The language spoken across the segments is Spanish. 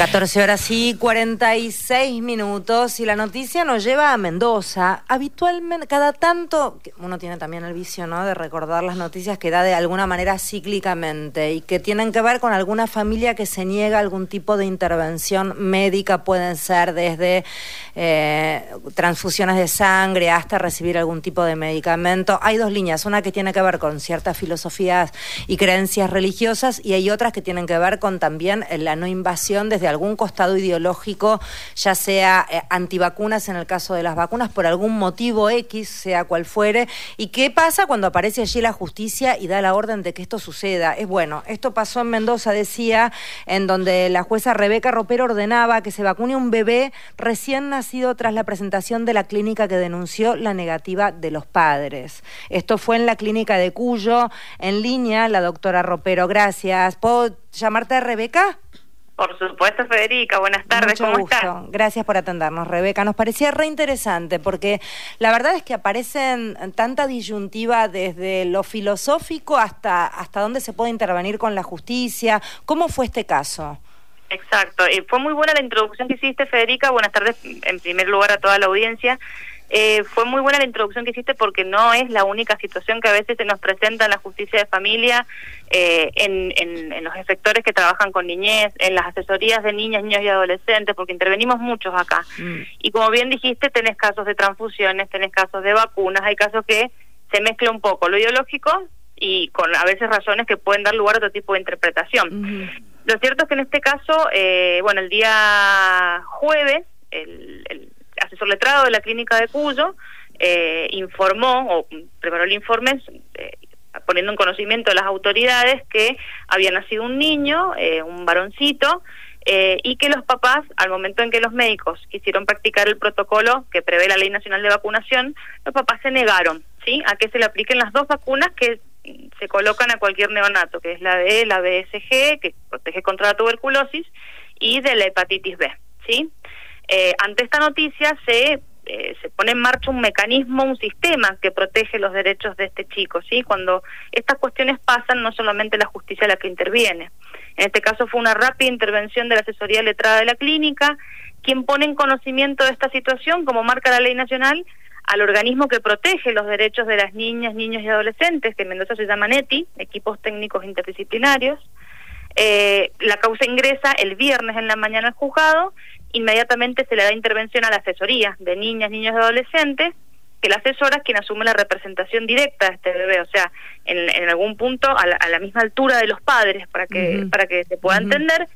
14 horas y 46 minutos y la noticia nos lleva a Mendoza. Habitualmente, cada tanto, uno tiene también el vicio. De recordar las noticias que da de alguna manera cíclicamente y que tienen que ver con alguna familia que se niega algún tipo de intervención médica, pueden ser desde eh, transfusiones de sangre hasta recibir algún tipo de medicamento. Hay dos líneas, una que tiene que ver con ciertas filosofías y creencias religiosas y hay otras que tienen que ver con también la no invasión desde algún costado ideológico, ya sea eh, antivacunas en el caso de las vacunas, por algún motivo X, sea cual fuere. ¿Y qué pasa cuando aparece allí la justicia y da la orden de que esto suceda? Es bueno, esto pasó en Mendoza, decía, en donde la jueza Rebeca Ropero ordenaba que se vacune un bebé recién nacido tras la presentación de la clínica que denunció la negativa de los padres. Esto fue en la clínica de Cuyo, en línea, la doctora Ropero. Gracias. ¿Puedo llamarte Rebeca? Por supuesto, Federica. Buenas tardes. ¿Cómo gusto. Gracias por atendernos, Rebeca. Nos parecía re interesante porque la verdad es que aparecen tanta disyuntiva desde lo filosófico hasta, hasta dónde se puede intervenir con la justicia. ¿Cómo fue este caso? Exacto. Y fue muy buena la introducción que hiciste, Federica. Buenas tardes, en primer lugar, a toda la audiencia. Eh, fue muy buena la introducción que hiciste porque no es la única situación que a veces se nos presenta en la justicia de familia, eh, en, en, los efectores que trabajan con niñez, en las asesorías de niñas, niños y adolescentes, porque intervenimos muchos acá. Mm. Y como bien dijiste, tenés casos de transfusiones, tenés casos de vacunas, hay casos que se mezcla un poco lo ideológico y con a veces razones que pueden dar lugar a otro tipo de interpretación. Lo cierto es que en este caso, eh, bueno, el día jueves, el, el asesor letrado de la clínica de Cuyo eh, informó o preparó el informe eh, poniendo en conocimiento de las autoridades que había nacido un niño, eh, un varoncito, y que los papás, al momento en que los médicos quisieron practicar el protocolo que prevé la Ley Nacional de Vacunación, los papás se negaron ¿sí? a que se le apliquen las dos vacunas que se colocan a cualquier neonato, que es la de la BSG, que protege contra la tuberculosis, y de la hepatitis B. ¿sí? Eh, ante esta noticia se eh, se pone en marcha un mecanismo, un sistema que protege los derechos de este chico, ¿sí? Cuando estas cuestiones pasan, no solamente la justicia la que interviene. En este caso fue una rápida intervención de la asesoría letrada de la clínica, quien pone en conocimiento de esta situación, como marca la ley nacional, al organismo que protege los derechos de las niñas, niños y adolescentes, que en Mendoza se llama NETI, equipos técnicos interdisciplinarios. Eh, la causa ingresa el viernes en la mañana al juzgado inmediatamente se le da intervención a la asesoría de niñas, niños y adolescentes, que la asesora es quien asume la representación directa de este bebé, o sea, en, algún punto a la, misma altura de los padres, para que, para que se pueda entender.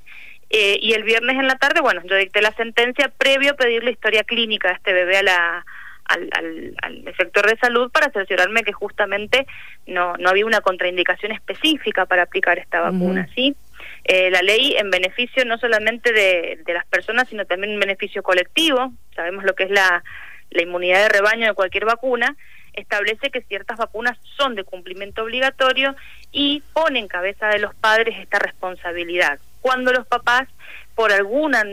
Eh, y el viernes en la tarde, bueno, yo dicté la sentencia previo a pedir la historia clínica de este bebé a la, al, al, al, sector de salud para cerciorarme que justamente no, no había una contraindicación específica para aplicar esta vacuna, ¿sí? Eh, la ley en beneficio no solamente de, las personas, sino también en beneficio colectivo, sabemos lo que es la, la inmunidad de rebaño de cualquier vacuna, establece que ciertas vacunas son de cumplimiento obligatorio y pone en cabeza de los padres esta responsabilidad. Cuando los papás, por alguna,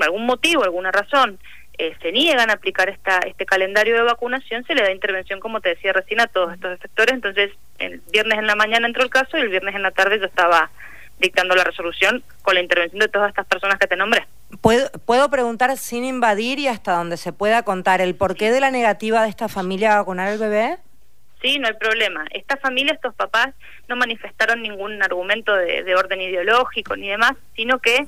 algún motivo, alguna razón, eh, se niegan a aplicar esta, este calendario de vacunación, se le da intervención, como te decía recién, a todos estos sectores. Entonces, el viernes en la mañana entró el caso y el viernes en la tarde yo estaba dictando la resolución con la intervención de todas estas personas que te nombré. ¿Puedo, ¿Puedo preguntar sin invadir y hasta donde se pueda contar el porqué de la negativa de esta familia a vacunar al bebé? Sí, no hay problema. Esta familia, estos papás, no manifestaron ningún argumento de, orden ideológico ni demás, sino que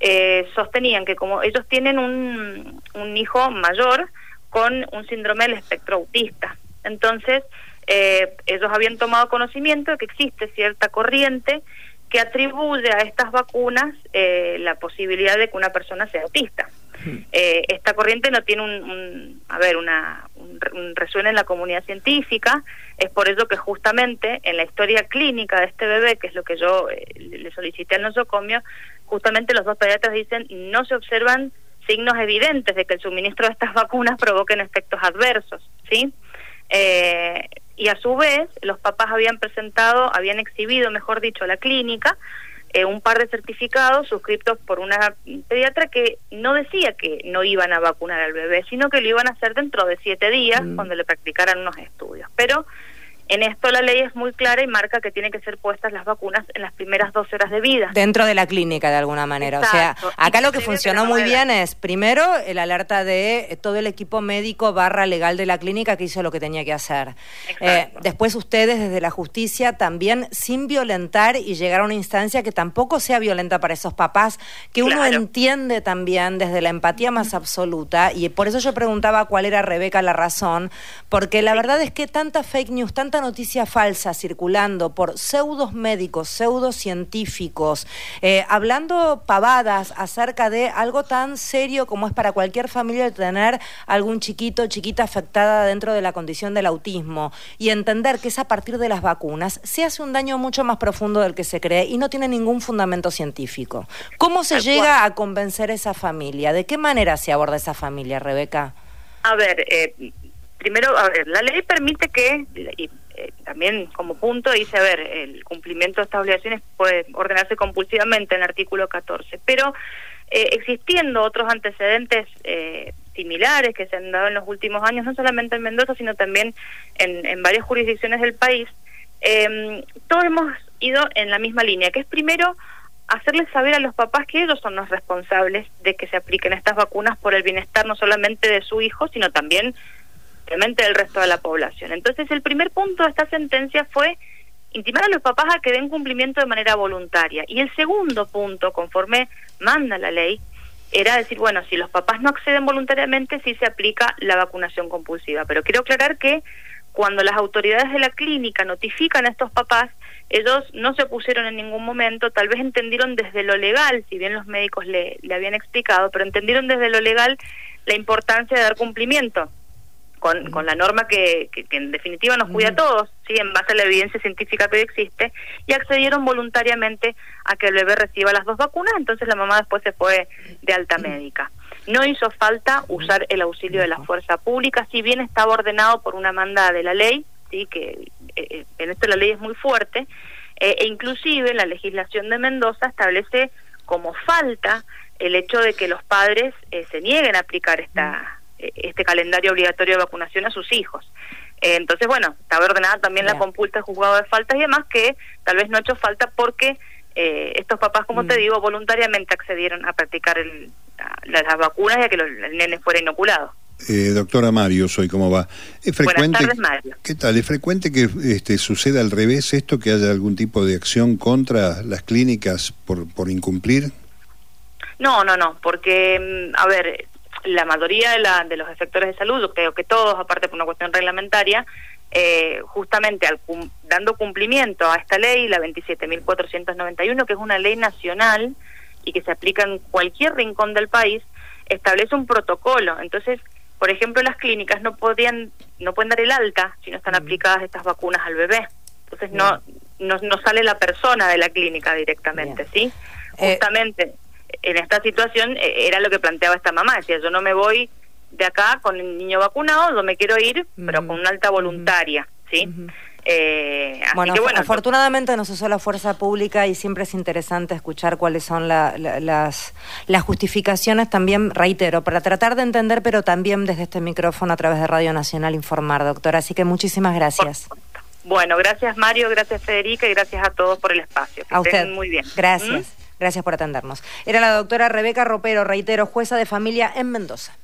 eh, sostenían que como ellos tienen un, un hijo mayor con un síndrome del espectro autista, entonces eh, ellos habían tomado conocimiento de que existe cierta corriente que atribuye a estas vacunas eh, la posibilidad de que una persona sea autista. Hmm. Eh, esta corriente no tiene un, a ver, una, un, resuena en la comunidad científica, es por eso que justamente en la historia clínica de este bebé, que es lo que yo eh, le solicité al nosocomio, justamente los dos pediatras dicen no se observan signos evidentes de que el suministro de estas vacunas provoquen efectos adversos, ¿sí? Eh, y a su vez los papás habían presentado, habían exhibido, mejor dicho, a la clínica eh, un par de certificados suscritos por una pediatra que no decía que no iban a vacunar al bebé, sino que lo iban a hacer dentro de siete días mm. cuando le practicaran unos estudios. Pero En esto la ley es muy clara y marca que tienen que ser puestas las vacunas en las primeras dos horas de vida. Dentro de la clínica, de alguna manera. O sea, acá lo que funcionó muy bien es, primero, el alerta de todo el equipo médico barra legal de la clínica que hizo lo que tenía que hacer. Eh, después ustedes, desde la justicia, también sin violentar y llegar a una instancia que tampoco sea violenta para esos papás, que uno entiende también desde la empatía más absoluta, y por eso yo preguntaba cuál era, Rebeca, la razón, porque la verdad es que tanta fake news, tanta noticia falsa circulando por pseudos médicos, pseudos científicos, eh, hablando pavadas acerca de algo tan serio como es para cualquier familia tener algún chiquito, chiquita afectada dentro de la condición del autismo y entender que es a partir de las vacunas, se hace un daño mucho más profundo del que se cree y no tiene ningún fundamento científico. ¿Cómo se llega a convencer a esa familia? ¿De qué manera se aborda esa familia, Rebeca? A ver, eh, primero, a ver, la ley permite que, eh, también como punto dice, a ver, el cumplimiento de estas obligaciones puede ordenarse compulsivamente en el artículo 14, pero eh, existiendo otros antecedentes eh, similares que se han dado en los últimos años, no solamente en Mendoza, sino también en, en varias jurisdicciones del país, eh, todos hemos ido en la misma línea, que es primero hacerles saber a los papás que ellos son los responsables de que se apliquen estas vacunas por el bienestar no solamente de su hijo, sino también del resto de la población. Entonces, el primer punto de esta sentencia fue intimar a los papás a que den cumplimiento de manera voluntaria. Y el segundo punto, conforme manda la ley, era decir, bueno, si los papás no acceden voluntariamente, sí se aplica la vacunación compulsiva. Pero quiero aclarar que cuando las autoridades de la clínica notifican a estos papás, ellos no se opusieron en ningún momento, tal vez entendieron desde lo legal, si bien los médicos le, le habían explicado, pero entendieron desde lo legal la importancia de dar cumplimiento con, con la norma que, que, en definitiva nos cuida a todos, ¿sí? en base a la evidencia científica que existe, y accedieron voluntariamente a que el bebé reciba las dos vacunas, entonces la mamá después se fue de alta médica. No hizo falta usar el auxilio de la fuerza pública, si bien estaba ordenado por una manda de la ley, sí que eh, eh, en esto la ley es muy fuerte, eh, e inclusive la legislación de Mendoza establece como falta el hecho de que los padres se nieguen a aplicar esta eh, este calendario obligatorio de vacunación a sus hijos. Eh, entonces, bueno, estaba ordenada también la compulsa de juzgado de faltas y demás que tal vez no ha hecho falta porque eh, estos papás, como te mm. digo, voluntariamente accedieron a practicar el, las vacunas y a que los, el nene fuera inoculado. doctora Mario, soy cómo va. ¿Es frecuente, Buenas tardes, Mario. ¿Qué tal? ¿Es frecuente que este, suceda al revés esto, que haya algún tipo de acción contra las clínicas por, por incumplir? No, no, no, porque, mm, a ver, la mayoría de, la, de los efectores de salud, creo que todos, aparte por una cuestión reglamentaria, eh, justamente al dando cumplimiento a esta ley, la 27.491, que es una ley nacional y que se aplica en cualquier rincón del país, establece un protocolo. Entonces, por ejemplo, las clínicas no podían no pueden dar el alta si no están aplicadas estas vacunas al bebé. Entonces no, no, no sale la persona de la clínica directamente, ¿sí? Eh, Justamente en esta situación eh, era lo que planteaba esta mamá, decía, yo no me voy de acá con el niño vacunado, yo me quiero ir, pero con una alta voluntaria, ¿sí? Eh, bueno, afortunadamente nos usó la fuerza pública y siempre es interesante escuchar cuáles son las, las justificaciones también, reitero, para tratar de entender, pero también desde este micrófono a través de Radio Nacional informar, doctora. Así que muchísimas gracias. Bueno, gracias Mario, gracias Federica y gracias a todos por el espacio. a usted. muy bien. Gracias. ¿Mm? Gracias por atendernos. Era la doctora Rebeca Ropero, reitero, jueza de familia en Mendoza.